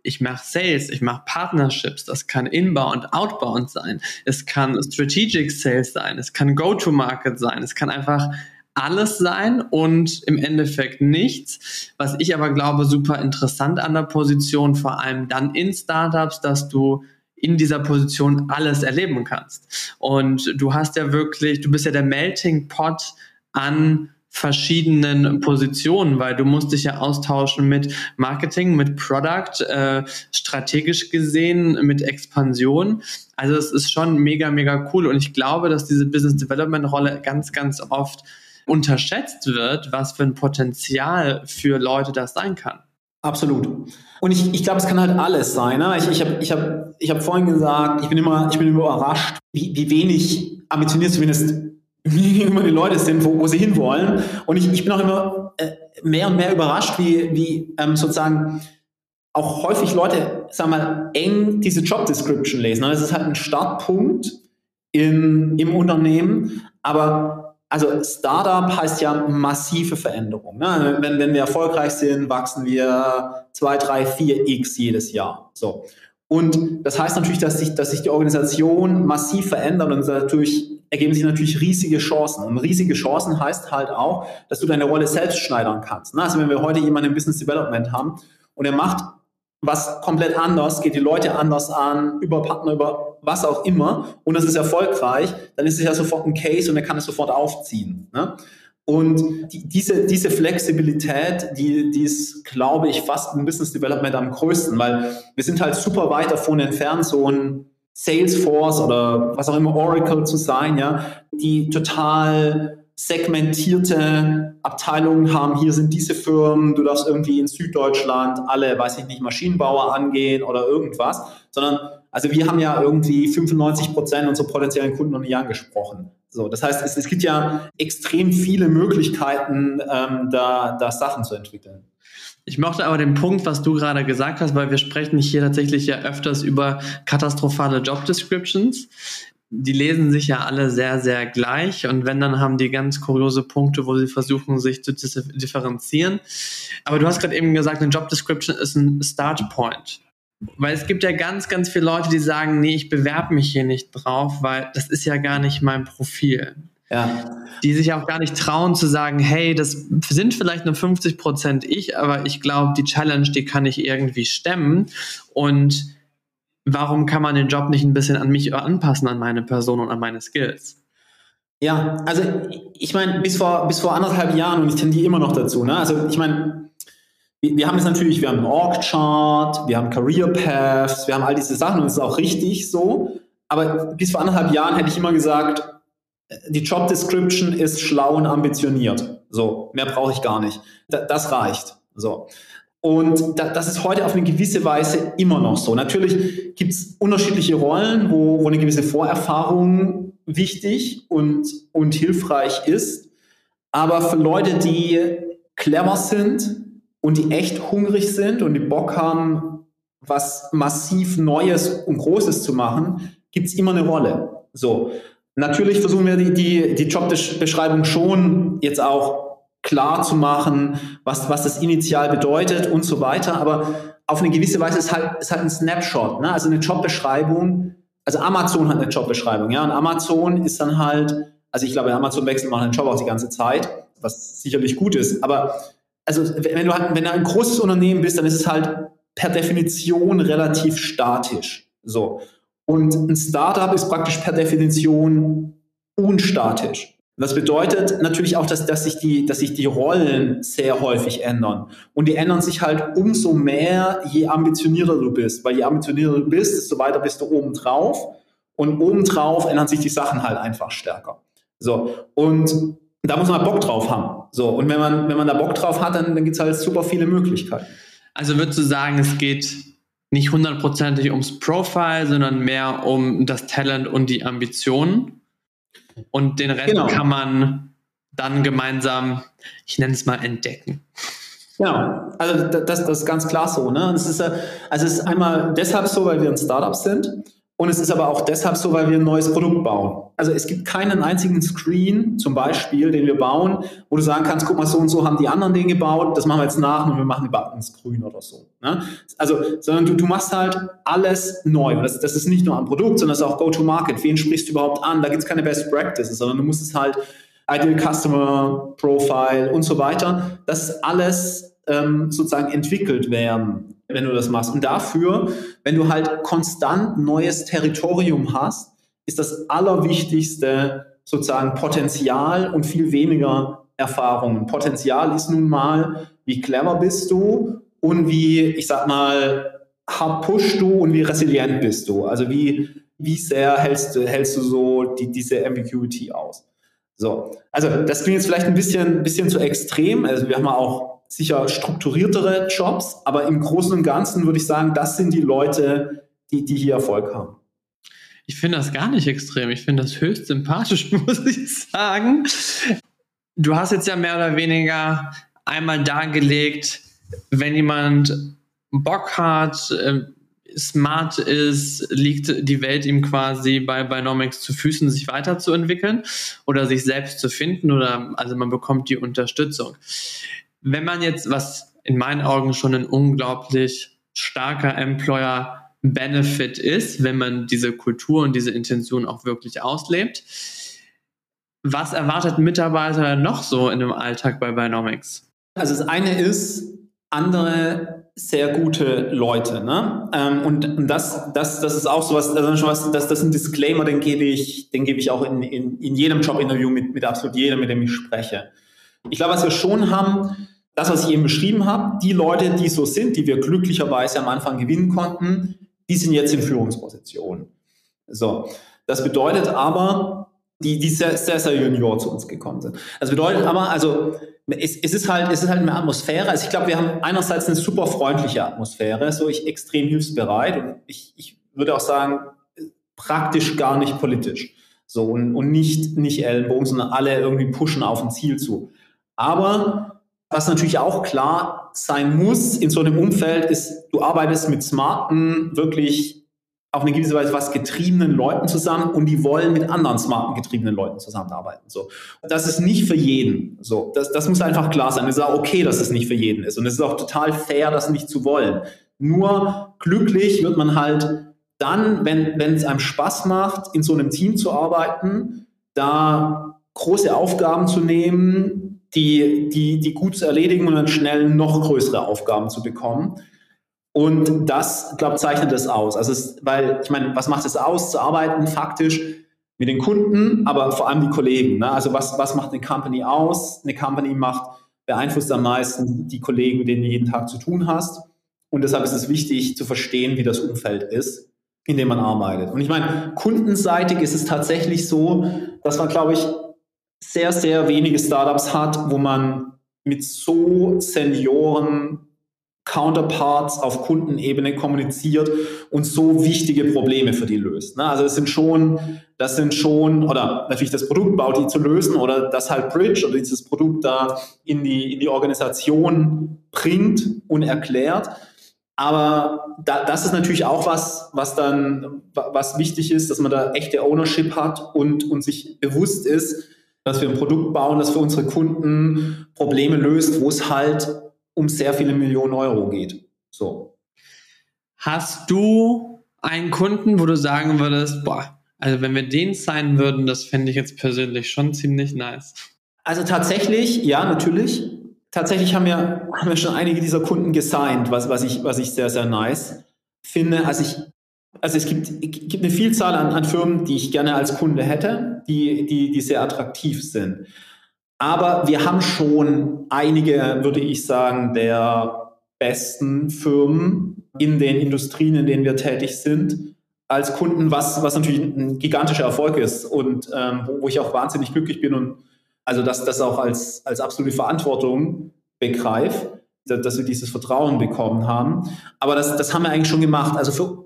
ich mache Sales, ich mache Partnerships, das kann Inbound, Outbound sein, es kann Strategic Sales sein, es kann Go-to-Market sein, es kann einfach alles sein und im Endeffekt nichts. Was ich aber glaube, super interessant an der Position, vor allem dann in Startups, dass du in dieser Position alles erleben kannst. Und du hast ja wirklich, du bist ja der Melting Pot an verschiedenen Positionen, weil du musst dich ja austauschen mit Marketing, mit Product, äh, strategisch gesehen, mit Expansion. Also es ist schon mega, mega cool und ich glaube, dass diese Business Development Rolle ganz, ganz oft unterschätzt wird, was für ein Potenzial für Leute das sein kann. Absolut. Und ich, ich glaube, es kann halt alles sein. Ne? Ich, ich habe ich hab, ich hab vorhin gesagt, ich bin immer, ich bin immer überrascht, wie, wie wenig ambitioniert zumindest (laughs) immer die Leute sind, wo, wo sie hinwollen. Und ich, ich bin auch immer äh, mehr und mehr überrascht, wie, wie ähm, sozusagen auch häufig Leute, wir mal, eng diese Job Description lesen. Das ist halt ein Startpunkt in, im Unternehmen, aber also Startup heißt ja massive Veränderung. Ne? Wenn, wenn wir erfolgreich sind, wachsen wir 2, 3, 4 x jedes Jahr. So. Und das heißt natürlich, dass sich, dass sich die Organisation massiv verändert und dadurch ergeben sich natürlich riesige Chancen. Und riesige Chancen heißt halt auch, dass du deine Rolle selbst schneidern kannst. Also wenn wir heute jemanden im Business Development haben und er macht was komplett anders, geht die Leute anders an, über Partner, über was auch immer, und das ist erfolgreich, dann ist es ja sofort ein Case und er kann es sofort aufziehen. Ne? Und die, diese, diese Flexibilität, die, die ist, glaube ich, fast im Business Development am größten, weil wir sind halt super weit davon entfernt, so ein Salesforce oder was auch immer Oracle zu sein, ja, die total segmentierte Abteilungen haben. Hier sind diese Firmen, du darfst irgendwie in Süddeutschland alle, weiß ich nicht, Maschinenbauer angehen oder irgendwas, sondern also wir haben ja irgendwie 95 Prozent unserer potenziellen Kunden noch nie angesprochen. So, das heißt, es, es gibt ja extrem viele Möglichkeiten, ähm, da, da Sachen zu entwickeln. Ich mochte aber den Punkt, was du gerade gesagt hast, weil wir sprechen hier tatsächlich ja öfters über katastrophale Job Descriptions die lesen sich ja alle sehr, sehr gleich und wenn, dann haben die ganz kuriose Punkte, wo sie versuchen, sich zu differenzieren. Aber du hast gerade eben gesagt, eine Job Description ist ein Start Point. Weil es gibt ja ganz, ganz viele Leute, die sagen, nee, ich bewerbe mich hier nicht drauf, weil das ist ja gar nicht mein Profil. Ja. Die sich auch gar nicht trauen zu sagen, hey, das sind vielleicht nur 50 Prozent ich, aber ich glaube, die Challenge, die kann ich irgendwie stemmen. Und warum kann man den Job nicht ein bisschen an mich anpassen, an meine Person und an meine Skills? Ja, also ich meine, bis vor, bis vor anderthalb Jahren, und ich tendiere immer noch dazu, ne? also ich meine, wir, haben es natürlich, wir haben einen Org-Chart, wir haben Career Paths, wir haben all diese Sachen und das ist auch richtig so, aber bis vor anderthalb Jahren hätte ich immer gesagt, die Job Description ist schlau und ambitioniert. So, mehr brauche ich gar nicht. das reicht. So. Und das ist heute auf eine gewisse Weise immer noch so. Natürlich gibt es unterschiedliche Rollen, wo, wo eine gewisse Vorerfahrung wichtig und, und hilfreich ist. Aber für Leute, die clever sind und die echt hungrig sind und die Bock haben, was massiv Neues und Großes zu machen, gibt es immer eine Rolle. So. Natürlich versuchen wir die, die, die Jobbeschreibung schon jetzt auch klar zu machen, was, was das initial bedeutet und so weiter. Aber auf eine gewisse Weise ist halt, ist halt ein Snapshot, ne? also eine Jobbeschreibung. Also Amazon hat eine Jobbeschreibung, ja, und Amazon ist dann halt, also ich glaube, Amazon wechselt mal den Job auch die ganze Zeit, was sicherlich gut ist. Aber also wenn du halt, wenn du ein großes Unternehmen bist, dann ist es halt per Definition relativ statisch. So. Und ein Startup ist praktisch per Definition unstatisch. Das bedeutet natürlich auch, dass, dass, sich die, dass sich die Rollen sehr häufig ändern. Und die ändern sich halt umso mehr, je ambitionierter du bist. Weil je ambitionierter du bist, desto weiter bist du oben drauf. Und obendrauf ändern sich die Sachen halt einfach stärker. So. Und da muss man Bock drauf haben. So. Und wenn man, wenn man da Bock drauf hat, dann, dann gibt es halt super viele Möglichkeiten. Also würdest du sagen, es geht nicht hundertprozentig ums Profile, sondern mehr um das Talent und die Ambitionen? Und den Rest genau. kann man dann gemeinsam, ich nenne es mal, entdecken. Genau, also das, das ist ganz klar so. Ne? Es ist, also es ist einmal deshalb so, weil wir ein Startup sind. Und es ist aber auch deshalb so, weil wir ein neues Produkt bauen. Also es gibt keinen einzigen Screen, zum Beispiel, den wir bauen, wo du sagen kannst, guck mal, so und so haben die anderen den gebaut, das machen wir jetzt nach und wir machen die Buttons grün oder so. Ne? Also, sondern du, du machst halt alles neu. Das, das ist nicht nur ein Produkt, sondern das ist auch Go-to-Market. Wen sprichst du überhaupt an? Da gibt es keine Best Practices, sondern du musst es halt Ideal Customer Profile und so weiter. Das alles ähm, sozusagen entwickelt werden wenn du das machst. Und dafür, wenn du halt konstant neues Territorium hast, ist das Allerwichtigste sozusagen Potenzial und viel weniger Erfahrungen. Potenzial ist nun mal, wie clever bist du und wie, ich sag mal, hart pushst du und wie resilient bist du. Also wie, wie sehr hältst du, hältst du so die, diese Ambiguity aus. So, also das klingt jetzt vielleicht ein bisschen, bisschen zu extrem. Also wir haben auch sicher strukturiertere Jobs, aber im Großen und Ganzen würde ich sagen, das sind die Leute, die, die hier Erfolg haben. Ich finde das gar nicht extrem. Ich finde das höchst sympathisch, (laughs) muss ich sagen. Du hast jetzt ja mehr oder weniger einmal dargelegt, wenn jemand Bock hat, äh, smart ist, liegt die Welt ihm quasi bei Binomics zu Füßen, sich weiterzuentwickeln oder sich selbst zu finden oder also man bekommt die Unterstützung. Wenn man jetzt, was in meinen Augen schon ein unglaublich starker Employer Benefit ist, wenn man diese Kultur und diese Intention auch wirklich auslebt. Was erwartet Mitarbeiter noch so in dem Alltag bei Binomics? Also das eine ist, andere sehr gute Leute. Ne? Ähm, und das, das, das ist auch so was, das schon was, das, das ist ein Disclaimer, den gebe ich, den gebe ich auch in, in, in jedem Jobinterview mit, mit absolut jedem, mit dem ich spreche. Ich glaube, was wir schon haben, das, was ich eben beschrieben habe, die Leute, die so sind, die wir glücklicherweise am Anfang gewinnen konnten, die sind jetzt in Führungspositionen. So, das bedeutet aber, die, die sehr, sehr, sehr junior zu uns gekommen sind. Das bedeutet aber, also es, es, ist halt, es ist halt eine Atmosphäre. Also ich glaube, wir haben einerseits eine super freundliche Atmosphäre, so ich extrem hilfsbereit und ich, ich würde auch sagen, praktisch gar nicht politisch. So und, und nicht, nicht Ellenbogen, sondern alle irgendwie pushen auf ein Ziel zu. Aber was natürlich auch klar sein muss in so einem Umfeld ist, du arbeitest mit smarten, wirklich auf eine gewisse Weise was getriebenen Leuten zusammen und die wollen mit anderen smarten getriebenen Leuten zusammenarbeiten. So, das ist nicht für jeden. So, das, das muss einfach klar sein. Es ist auch okay, dass es nicht für jeden ist und es ist auch total fair, das nicht zu wollen. Nur glücklich wird man halt dann, wenn wenn es einem Spaß macht, in so einem Team zu arbeiten, da große Aufgaben zu nehmen, die, die, die gut zu erledigen und dann schnell noch größere Aufgaben zu bekommen. Und das, glaube ich, zeichnet das aus. Also, es, weil, ich meine, was macht es aus, zu arbeiten faktisch mit den Kunden, aber vor allem die Kollegen. Ne? Also, was, was macht eine Company aus? Eine Company macht, beeinflusst am meisten die Kollegen, mit denen du jeden Tag zu tun hast. Und deshalb ist es wichtig zu verstehen, wie das Umfeld ist, in dem man arbeitet. Und ich meine, kundenseitig ist es tatsächlich so, dass man, glaube ich, sehr, sehr wenige Startups hat, wo man mit so Senioren Counterparts auf Kundenebene kommuniziert und so wichtige Probleme für die löst. Ne? Also das sind schon, das sind schon, oder natürlich das Produkt baut die zu lösen oder das halt Bridge oder dieses Produkt da in die, in die Organisation bringt und erklärt. Aber da, das ist natürlich auch was, was dann, was wichtig ist, dass man da echte Ownership hat und, und sich bewusst ist, dass wir ein Produkt bauen, das für unsere Kunden Probleme löst, wo es halt um sehr viele Millionen Euro geht. So. Hast du einen Kunden, wo du sagen würdest, boah, also wenn wir den signen würden, das fände ich jetzt persönlich schon ziemlich nice. Also tatsächlich, ja, natürlich. Tatsächlich haben wir, haben wir schon einige dieser Kunden gesigned, was, was, ich, was ich sehr, sehr nice finde. Also ich also es gibt, gibt eine Vielzahl an, an, Firmen, die ich gerne als Kunde hätte, die, die, die sehr attraktiv sind. Aber wir haben schon einige, würde ich sagen, der besten Firmen in den Industrien, in denen wir tätig sind, als Kunden, was, was natürlich ein gigantischer Erfolg ist und ähm, wo, wo, ich auch wahnsinnig glücklich bin und also dass das auch als, als absolute Verantwortung begreife, dass wir dieses Vertrauen bekommen haben. Aber das, das haben wir eigentlich schon gemacht. Also für,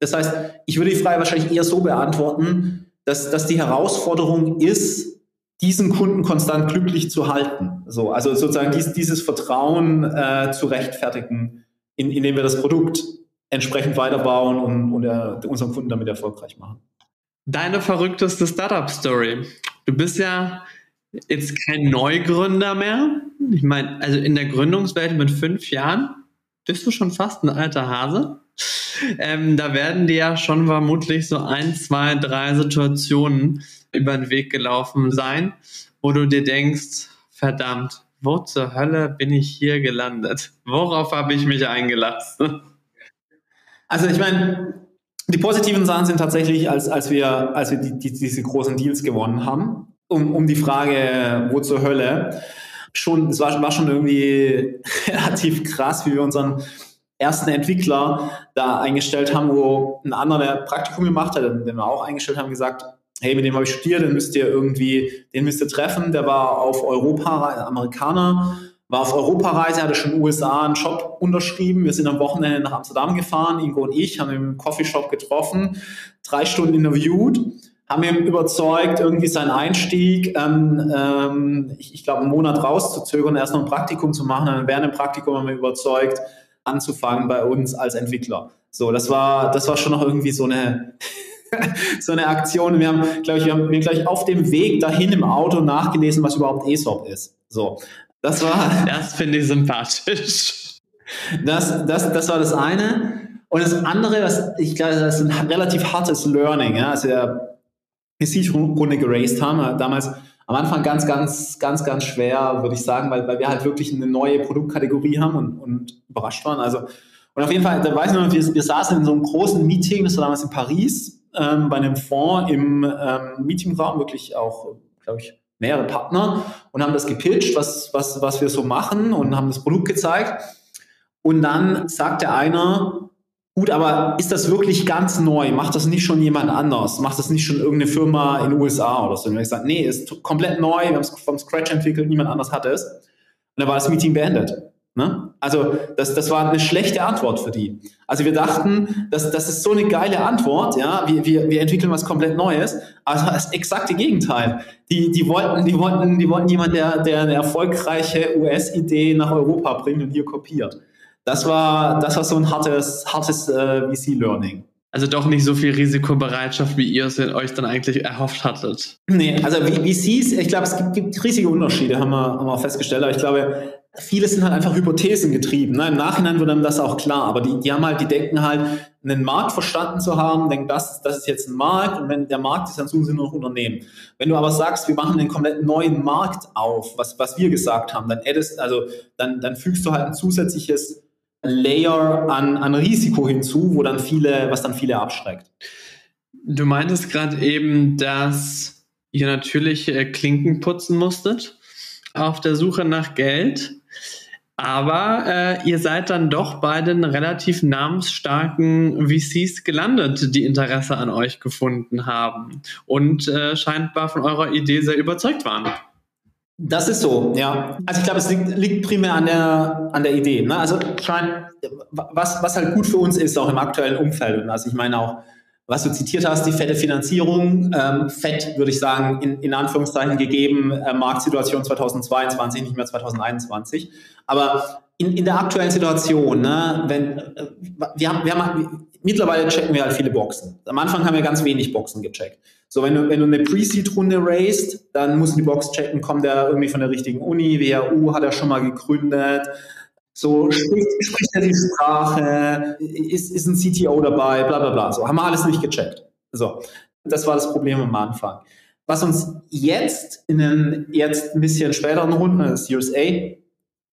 das heißt, ich würde die Frage wahrscheinlich eher so beantworten, dass, dass die Herausforderung ist, diesen Kunden konstant glücklich zu halten. So, also sozusagen dies, dieses Vertrauen äh, zu rechtfertigen, in, indem wir das Produkt entsprechend weiterbauen und, und äh, unseren Kunden damit erfolgreich machen. Deine verrückteste Startup-Story. Du bist ja jetzt kein Neugründer mehr. Ich meine, also in der Gründungswelt mit fünf Jahren bist du schon fast ein alter Hase. Ähm, da werden dir ja schon vermutlich so ein, zwei, drei Situationen über den Weg gelaufen sein, wo du dir denkst, verdammt, wo zur Hölle bin ich hier gelandet? Worauf habe ich mich eingelassen? Also ich meine, die positiven Sachen sind tatsächlich, als, als wir, als wir die, die, diese großen Deals gewonnen haben. um, um die Frage, wo zur Hölle, schon, es war, war schon irgendwie (laughs) relativ krass, wie wir unseren ersten Entwickler da eingestellt haben, wo ein anderer, der Praktikum gemacht hat, den wir auch eingestellt haben, gesagt, hey, mit dem habe ich studiert, den müsst ihr irgendwie, den müsst ihr treffen. Der war auf Europa, Amerikaner, war auf Europareise, hatte schon in den USA einen Shop unterschrieben. Wir sind am Wochenende nach Amsterdam gefahren, Ingo und ich, haben ihn im Coffeeshop getroffen, drei Stunden interviewt, haben ihn überzeugt, irgendwie seinen Einstieg, ähm, ähm, ich, ich glaube, einen Monat rauszuzögern, erst noch ein Praktikum zu machen. Und während dem Praktikum haben wir überzeugt, anzufangen bei uns als Entwickler. So, das war, das war schon noch irgendwie so eine, (laughs) so eine Aktion. Wir haben, glaube ich, wir haben gleich auf dem Weg dahin im Auto nachgelesen, was überhaupt ESOP ist. So, das war. (laughs) Das finde ich sympathisch. Das, das, das war das eine. Und das andere, was ich glaube, das ist ein relativ hartes Learning. Ja? Also wir Prestige-Runde geraced haben, damals am Anfang ganz, ganz, ganz, ganz schwer, würde ich sagen, weil, weil wir halt wirklich eine neue Produktkategorie haben und, und überrascht waren. Also, und auf jeden Fall, da weiß ich noch, wir, wir saßen in so einem großen Meeting, das war damals in Paris, ähm, bei einem Fonds im ähm, Meetingraum, wirklich auch, glaube ich, mehrere Partner und haben das gepitcht, was, was, was wir so machen und haben das Produkt gezeigt. Und dann sagte einer, gut, aber ist das wirklich ganz neu? Macht das nicht schon jemand anders? Macht das nicht schon irgendeine Firma in den USA oder so? Und ich gesagt, nee, ist komplett neu, wir haben es vom Scratch entwickelt, niemand anders hat es. Und dann war das Meeting beendet. Ne? Also das, das war eine schlechte Antwort für die. Also wir dachten, das, das ist so eine geile Antwort, ja, wir, wir, wir entwickeln was komplett Neues, aber das exakte Gegenteil. Die, die, wollten, die, wollten, die wollten jemanden, der, der eine erfolgreiche US-Idee nach Europa bringt und hier kopiert. Das war, das war so ein hartes, hartes äh, VC-Learning. Also doch nicht so viel Risikobereitschaft, wie ihr es euch dann eigentlich erhofft hattet. Nee, also VCs, ich glaube, es gibt, gibt riesige Unterschiede, haben wir, haben wir auch festgestellt. Aber ich glaube, viele sind halt einfach Hypothesen getrieben. Ne? Im Nachhinein wird einem das auch klar, aber die, die haben halt, die denken halt, einen Markt verstanden zu haben, denken, das, das ist jetzt ein Markt und wenn der Markt ist, dann suchen sie nur noch Unternehmen. Wenn du aber sagst, wir machen einen komplett neuen Markt auf, was, was wir gesagt haben, dann addest, also dann, dann fügst du halt ein zusätzliches Layer an, an Risiko hinzu, wo dann viele, was dann viele abschreckt. Du meintest gerade eben, dass ihr natürlich äh, Klinken putzen musstet auf der Suche nach Geld. Aber äh, ihr seid dann doch bei den relativ namensstarken VCs gelandet, die Interesse an euch gefunden haben und äh, scheinbar von eurer Idee sehr überzeugt waren. Das ist so, ja. Also ich glaube, es liegt, liegt primär an der, an der Idee. Ne? Also schein, was, was halt gut für uns ist, auch im aktuellen Umfeld. Und also ich meine auch, was du zitiert hast, die fette Finanzierung, ähm, fett würde ich sagen, in, in Anführungszeichen gegeben, äh, Marktsituation 2022, nicht mehr 2021. Aber in, in der aktuellen Situation, ne, wenn, äh, wir haben, wir haben, mittlerweile checken wir halt viele Boxen. Am Anfang haben wir ganz wenig Boxen gecheckt. So, wenn du, wenn du eine Pre-Seed-Runde raised, dann musst du die Box checken, kommt der irgendwie von der richtigen Uni, WHU hat er schon mal gegründet, so, spricht, spricht er die Sprache? Ist, ist ein CTO dabei? Bla, bla, bla. So, haben wir alles nicht gecheckt. So, das war das Problem am Anfang. Was uns jetzt in den jetzt ein bisschen späteren Runden, das Series A,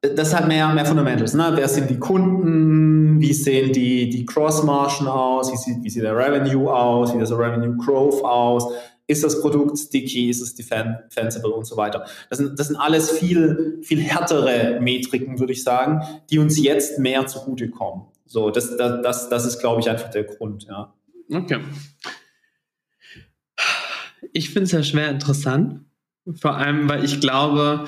das hat mehr, mehr Fundamentals. Ne? Wer sind die Kunden? Wie sehen die, die Cross-Margen aus? Wie sieht, wie sieht der Revenue aus? Wie sieht das Revenue Growth aus? Ist das Produkt sticky? Ist es defensible und so weiter? Das sind, das sind alles viel, viel härtere Metriken, würde ich sagen, die uns jetzt mehr zugutekommen. So, das, das, das, das ist, glaube ich, einfach der Grund, ja. Okay. Ich finde es ja schwer interessant. Vor allem, weil ich glaube,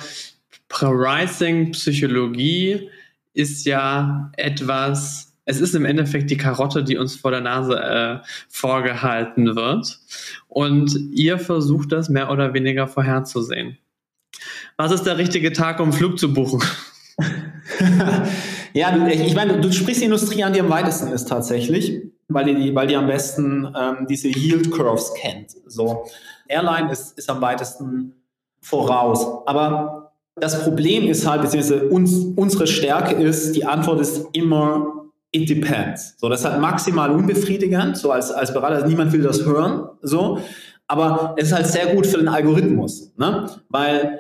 Pricing, Psychologie ist ja etwas, es ist im Endeffekt die Karotte, die uns vor der Nase äh, vorgehalten wird. Und ihr versucht das mehr oder weniger vorherzusehen. Was ist der richtige Tag, um Flug zu buchen? (laughs) ja, ich meine, du sprichst die Industrie an, die am weitesten ist tatsächlich, weil die, weil die am besten ähm, diese Yield Curves kennt. So, Airline ist, ist am weitesten voraus. Aber das Problem ist halt, beziehungsweise uns, unsere Stärke ist, die Antwort ist immer it depends. So, das ist halt maximal unbefriedigend, so als, als Berater, niemand will das hören, so. Aber es ist halt sehr gut für den Algorithmus, ne? Weil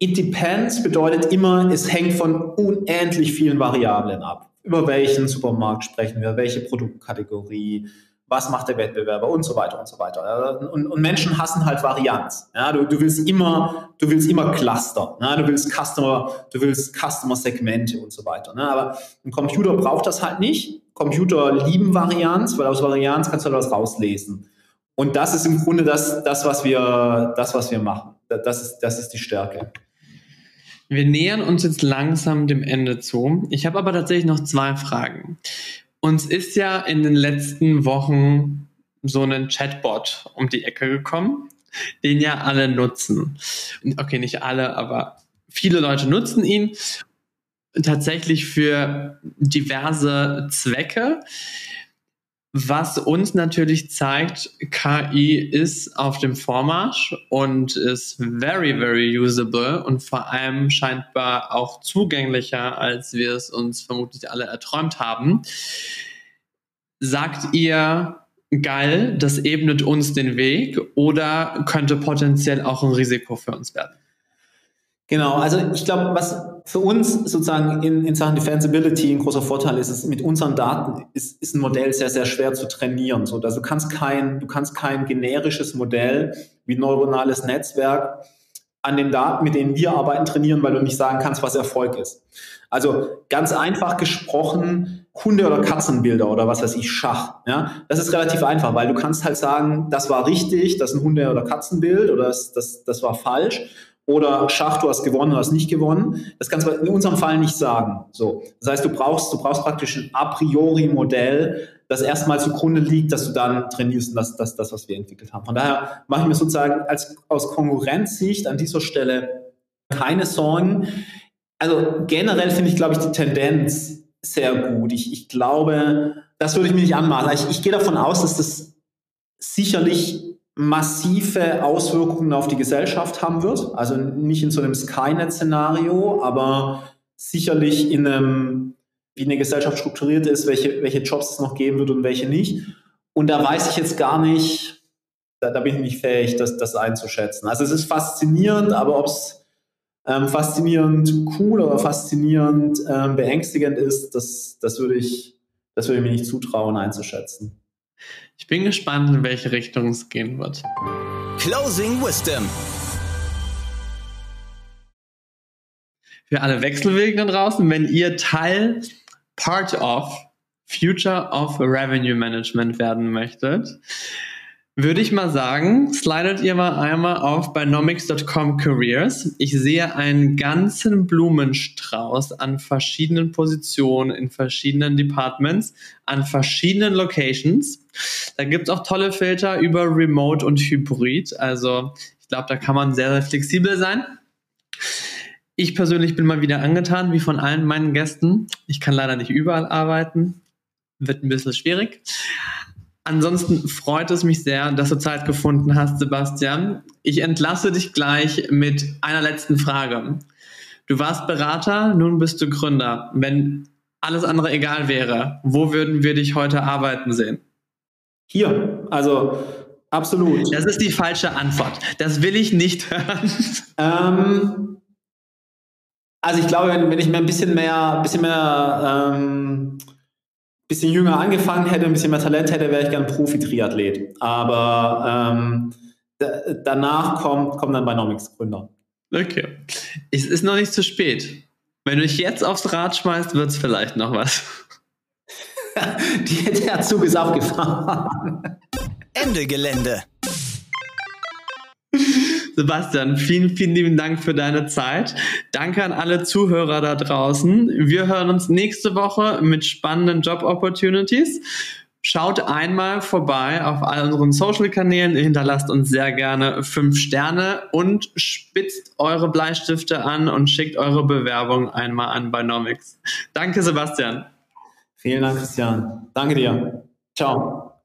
it depends bedeutet immer, es hängt von unendlich vielen Variablen ab. Über welchen Supermarkt sprechen wir, welche Produktkategorie, was macht der Wettbewerber und so weiter und so weiter. Und, und Menschen hassen halt Varianz. Ja, du, du willst immer, du willst immer Cluster. Ja, du willst Customer, du willst Customer-Segmente und so weiter. Ne? Aber ein Computer braucht das halt nicht. Computer lieben Varianz, weil aus Varianz kannst du halt was rauslesen. Und das ist im Grunde das, das, was wir, das, was wir machen. Das ist, das ist die Stärke. Wir nähern uns jetzt langsam dem Ende zu. Ich habe aber tatsächlich noch zwei Fragen. Uns ist ja in den letzten Wochen so ein Chatbot um die Ecke gekommen, den ja alle nutzen. Okay, nicht alle, aber viele Leute nutzen ihn tatsächlich für diverse Zwecke. Was uns natürlich zeigt, KI ist auf dem Vormarsch und ist very, very usable und vor allem scheinbar auch zugänglicher, als wir es uns vermutlich alle erträumt haben. Sagt ihr, geil, das ebnet uns den Weg oder könnte potenziell auch ein Risiko für uns werden? Genau, also ich glaube, was für uns sozusagen in, in Sachen Defensibility ein großer Vorteil ist, ist mit unseren Daten ist, ist ein Modell sehr, sehr schwer zu trainieren. So, also du kannst kein, du kannst kein generisches Modell wie neuronales Netzwerk an den Daten, mit denen wir arbeiten, trainieren, weil du nicht sagen kannst, was Erfolg ist. Also ganz einfach gesprochen, Hunde- oder Katzenbilder oder was weiß ich, Schach. Ja, das ist relativ einfach, weil du kannst halt sagen, das war richtig, das ist ein Hunde- oder Katzenbild oder das, das, das war falsch oder Schach, du hast gewonnen oder hast nicht gewonnen. Das kannst du in unserem Fall nicht sagen. So. Das heißt, du brauchst, du brauchst praktisch ein a priori Modell, das erstmal zugrunde liegt, dass du dann trainierst und das, das, das, was wir entwickelt haben. Von daher mache ich mir sozusagen als, aus Konkurrenzsicht an dieser Stelle keine Sorgen. Also generell finde ich, glaube ich, die Tendenz sehr gut. Ich, ich glaube, das würde ich mir nicht anmaßen. Ich, ich gehe davon aus, dass das sicherlich massive Auswirkungen auf die Gesellschaft haben wird. Also nicht in so einem Skynet-Szenario, aber sicherlich in einem, wie eine Gesellschaft strukturiert ist, welche, welche Jobs es noch geben wird und welche nicht. Und da weiß ich jetzt gar nicht, da, da bin ich nicht fähig, das, das einzuschätzen. Also es ist faszinierend, aber ob es ähm, faszinierend cool oder faszinierend ähm, beängstigend ist, das, das, würde ich, das würde ich mir nicht zutrauen einzuschätzen. Ich bin gespannt, in welche Richtung es gehen wird. Closing Wisdom. Für alle Wechselwilligen da draußen, wenn ihr Teil, Part of Future of Revenue Management werden möchtet, würde ich mal sagen, slidet ihr mal einmal auf Binomics.com Careers. Ich sehe einen ganzen Blumenstrauß an verschiedenen Positionen in verschiedenen Departments, an verschiedenen Locations. Da gibt es auch tolle Filter über Remote und Hybrid. Also ich glaube, da kann man sehr, sehr flexibel sein. Ich persönlich bin mal wieder angetan, wie von allen meinen Gästen. Ich kann leider nicht überall arbeiten. Wird ein bisschen schwierig. Ansonsten freut es mich sehr, dass du Zeit gefunden hast, Sebastian. Ich entlasse dich gleich mit einer letzten Frage. Du warst Berater, nun bist du Gründer. Wenn alles andere egal wäre, wo würden wir dich heute arbeiten sehen? Hier, also absolut. Das ist die falsche Antwort. Das will ich nicht hören. (laughs) Ähm, also ich glaube, wenn, ich mir ein bisschen mehr, bisschen mehr ähm, bisschen jünger angefangen hätte, ein bisschen mehr Talent hätte, wäre ich gern Profi-Triathlet. Aber ähm, danach kommt, kommt dann Binomics Gründer. Okay. Es ist noch nicht zu spät. Wenn du dich jetzt aufs Rad schmeißt, wird es vielleicht noch was. (laughs) der Zug ist abgefahren. Ende Gelände. Sebastian, vielen, vielen lieben Dank für deine Zeit. Danke an alle Zuhörer da draußen. Wir hören uns nächste Woche mit spannenden Job Opportunities. Schaut einmal vorbei auf all unseren Social-Kanälen, hinterlasst uns sehr gerne fünf Sterne und spitzt eure Bleistifte an und schickt eure Bewerbung einmal an Binomics. Danke, Sebastian. Vielen Dank, Christian. Danke dir. Ciao.